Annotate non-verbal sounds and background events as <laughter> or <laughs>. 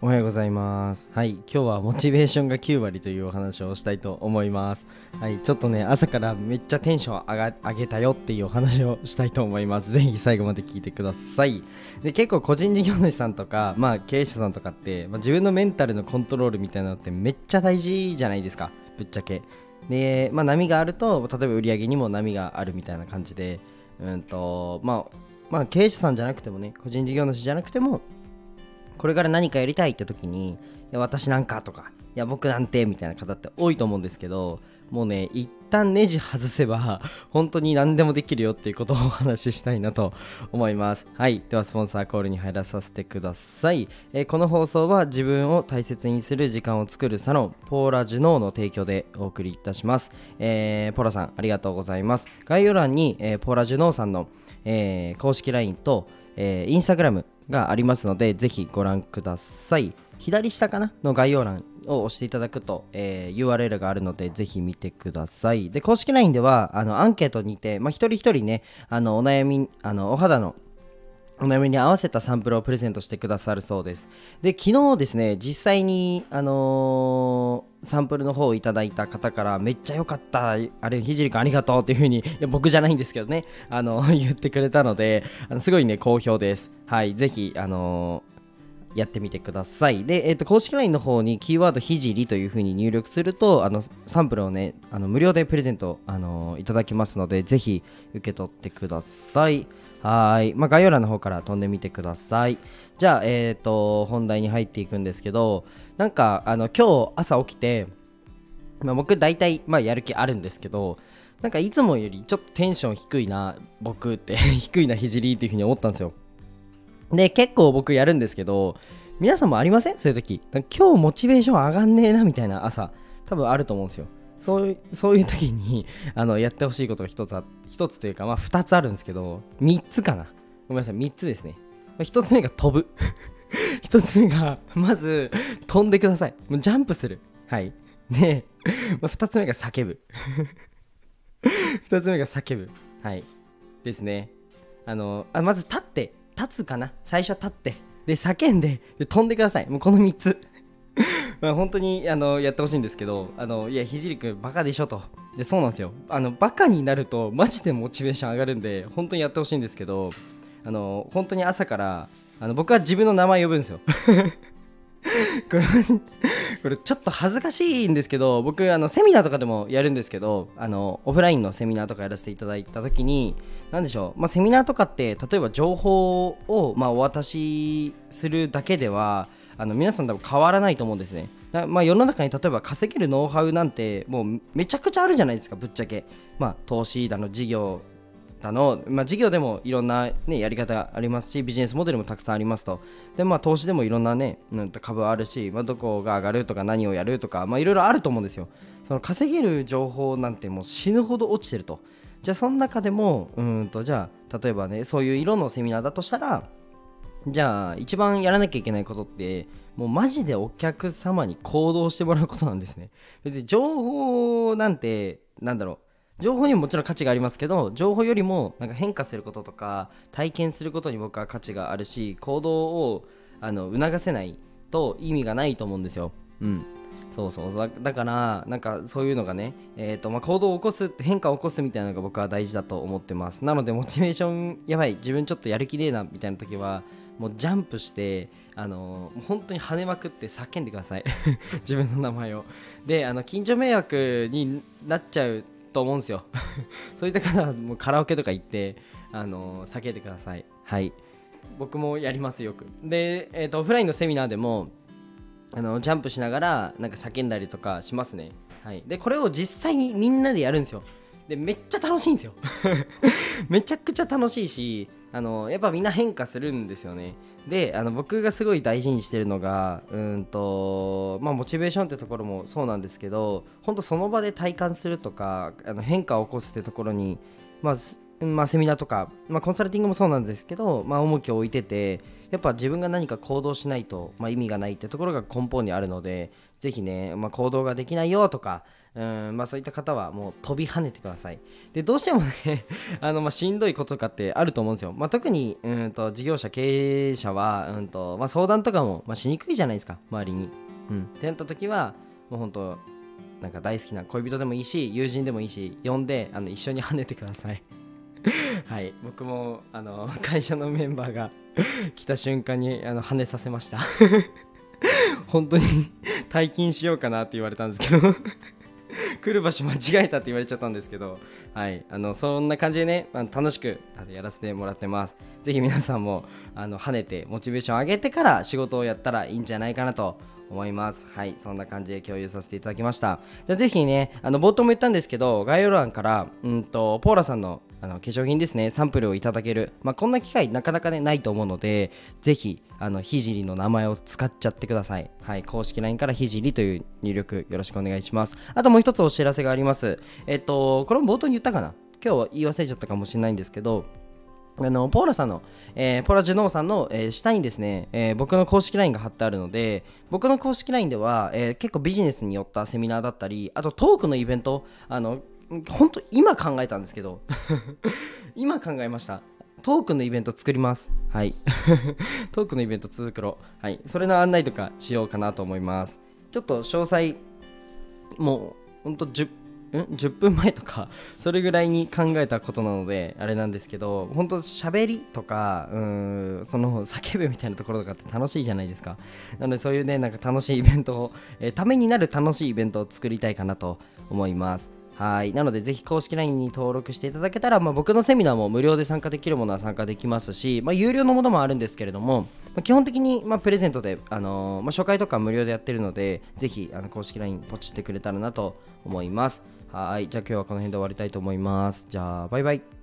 おはようございます。はい今日はモチベーションが9割というお話をしたいと思います。はいちょっとね朝からめっちゃテンション上が上げたよっていうお話をしたいと思います。ぜひ最後まで聞いてください。で結構個人事業主さんとかまあ経営者さんとかって、まあ、自分のメンタルのコントロールみたいなのってめっちゃ大事じゃないですか。ぶっちゃけ。で、まあ、波があると例えば売り上げにも波があるみたいな感じでうんとまあまあ経営者さんじゃなくてもね個人事業主じゃなくてもこれから何かやりたいって時にいや私なんかとかいや僕なんてみたいな方って多いと思うんですけどもうね一旦ネジ外せば <laughs> 本当に何でもできるよっていうことをお話ししたいなと思います。はい。ではスポンサーコールに入らさせてください、えー、この放送は自分を大切にする時間を作るサロンポーラジュノーの提供でお送りいたします、えー、ポーラさんありがとうございます。概要欄に、えー、ポーラジュノーさんの、え公式 LINE と、えー、インスタグラムがありますので、ぜひご覧ください。左下かなの概要欄を押していただくと、えー、URL があるので、ぜひ見てください。で、公式 LINE では、あの、アンケートにて、まあ、一人一人ね、あの、お悩み、あの、お肌のお悩みに合わせたサンプルをプレゼントしてくださるそうです。で、昨日ですね、実際に、あの、サンプルの方をいただいた方からめっちゃ良かった、あれ、ひじりくんありがとうっていう風に、いや僕じゃないんですけどね、あの、<laughs> 言ってくれたので、あのすごいね、好評です。はい、ぜひ、あのーやってみてください。で、えっ、ー、と、公式 LINE の方にキーワードひじりという風に入力すると、あの、サンプルをね、あの無料でプレゼント、あのいただきますので、ぜひ受け取ってください。はい。まあ、概要欄の方から飛んでみてください。じゃあ、えっ、ー、と、本題に入っていくんですけど、なんか、あの、今日朝起きて、まあ、僕大体、まあ、やる気あるんですけど、なんかいつもよりちょっとテンション低いな、僕って <laughs> 低いな、ひじりっていうふうに思ったんですよ。で、結構僕やるんですけど、皆さんもありません？そういう時。今日モチベーション上がんねえな、みたいな朝、多分あると思うんですよ。そういうそういう時に <laughs> あのやってほしいことが一つ一つというか、まあ、二つあるんですけど三つかな。ごめんなさい三つですね。一つ目が飛ぶ。<laughs> 一つ目がまず飛んでください。もうジャンプする。はい。で、まあ、二つ目が叫ぶ。<laughs> 二つ目が叫ぶ。はい。ですね。あのあまず立って。立つかな。最初は立って。で叫んで。で飛んでください。もうこの3つ。<laughs> まあ本当にあのやってほしいんですけどあのいやひじりくんバカでしょと。でそうなんですよ。あのバカになるとマジでモチベーション上がるんで本当にやってほしいんですけどあの本当に朝からあの僕は自分の名前呼ぶんですよ。<laughs> これこれちょっと恥ずかしいんですけど僕あのセミナーとかでもやるんですけどあのオフラインのセミナーとかやらせていただいた時に何でしょう、まあ、セミナーとかって例えば情報を、まあ、お渡しするだけではあの皆さん多分変わらないと思うんですね。まあ、世の中に例えば稼げるノウハウなんてもうめちゃくちゃあるじゃないですかぶっちゃけ、まあ、投資だの事業だの、まあ、事業でもいろんな、ね、やり方がありますしビジネスモデルもたくさんありますと。で、まあ、投資でもいろんな、ね、株あるし、まあ、どこが上がるとか何をやるとか、まあ、いろいろあると思うんですよ。その稼げる情報なんてもう死ぬほど落ちてると。じゃあその中でもうんとじゃあ例えばねそういう色のセミナーだとしたらじゃあ一番やらなきゃいけないことってもうマジでお客様に行動してもらうことなんですね。<laughs> 別に情報なんてなんだろう。情報にももちろん価値がありますけど情報よりもなんか変化することとか体験することに僕は価値があるし行動をあの促せないと意味がないと思うんですよ。うん。そうそう。だからなんかそういうのがね、えーとまあ、行動を起こす変化を起こすみたいなのが僕は大事だと思ってます。なのでモチベーションやばい自分ちょっとやる気ねえなみたいな時はもうジャンプしてあのー、本当に跳ねまくって叫んでください。<laughs> 自分の名前を。であの近所迷惑になっちゃうと思うんですよ。<laughs> そういった方はもうカラオケとか行ってあのー、叫んでください。はい。僕もやりますよく。で、えーと、オフラインのセミナーでもあのジャンプしながらなんか叫んだりとかしますね。はい。でこれを実際にみんなでやるんですよ。でめっちゃ楽しいんですよ。<laughs> めちゃくちゃ楽しいしあのやっぱみんな変化するんですよね。であの僕がすごい大事にしてるのがうんとまあモチベーションってところもそうなんですけど本当その場で体感するとかあの変化を起こすってところにまあまあ、セミナーとか、まあ、コンサルティングもそうなんですけど、まあ、重きを置いててやっぱ自分が何か行動しないと、まあ、意味がないってところが根本にあるのでぜひね、まあ、行動ができないよとか、うんまあ、そういった方はもう飛び跳ねてください。でどうしてもね <laughs> あの、まあ、しんどいこととかってあると思うんですよ。まあ、特にうんと事業者、経営者はうんと、まあ、相談とかも、まあ、しにくいじゃないですか、周りに。うん、ってなった時はもう本当なんか大好きな恋人でもいいし友人でもいいし呼んであの一緒に跳ねてください <laughs> はい。僕もあの <laughs> 会社のメンバーが <laughs> 来た瞬間にあの跳ねさせました。本当に退勤しようかなって言われたんですけど。来る場所間違えたって言われちゃったんですけど、はい、あのそんな感じでね、あの楽しくやらせてもらってます。ぜひ皆さんもあの跳ねてモチベーション上げてから仕事をやったらいいんじゃないかなと思います。はい、そんな感じで共有させていただきました。じゃあぜひね、あの冒頭も言ったんですけど、概要欄から、うんと、ポーラさんのあの化粧品ですね、サンプルをいただける、まあ、こんな機会なかなかね、ないと思うので、ぜひ、あの、ひじりの名前を使っちゃってください。はい、公式 LINE からひじりという入力よろしくお願いします。あともう一つおお知らせがあります。えっと、これも冒頭に言ったかな？今日は言い忘れちゃったかもしれないんですけど、あのポーラさんの、えー、ポーラジュノーさんの、えー、下にですね、えー、僕の公式 LINE が貼ってあるので、僕の公式 LINE では、え結構ビジネスによったセミナーだったり、あとトークのイベント、あの、本当今考えたんですけど、<laughs> 今考えました。トークのイベント作ります。はい。<laughs> トークのイベント作ろ。はい。それの案内とかしようかなと思います。ちょっと詳細、もう、ほんと10ん？10分前とか <laughs> それぐらいに考えたことなのであれなんですけど本当喋りとかうんその叫ぶみたいなところとかって楽しいじゃないですか。なのでそういうねなんか楽しいイベントを、えー、ためになる楽しいイベントを作りたいかなと思います。はい。なのでぜひ公式 LINE に登録していただけたら、まあ、僕のセミナーも無料で参加できるものは参加できますし、まあ、有料のものもあるんですけれども、まあ、基本的に、まあ、プレゼントで、あのー、まあ、初回とか無料でやってるのでぜひあの公式 LINE ポチってくれたらなと思います。はい。じゃあ今日はこの辺で終わりたいと思います。じゃあバイバイ。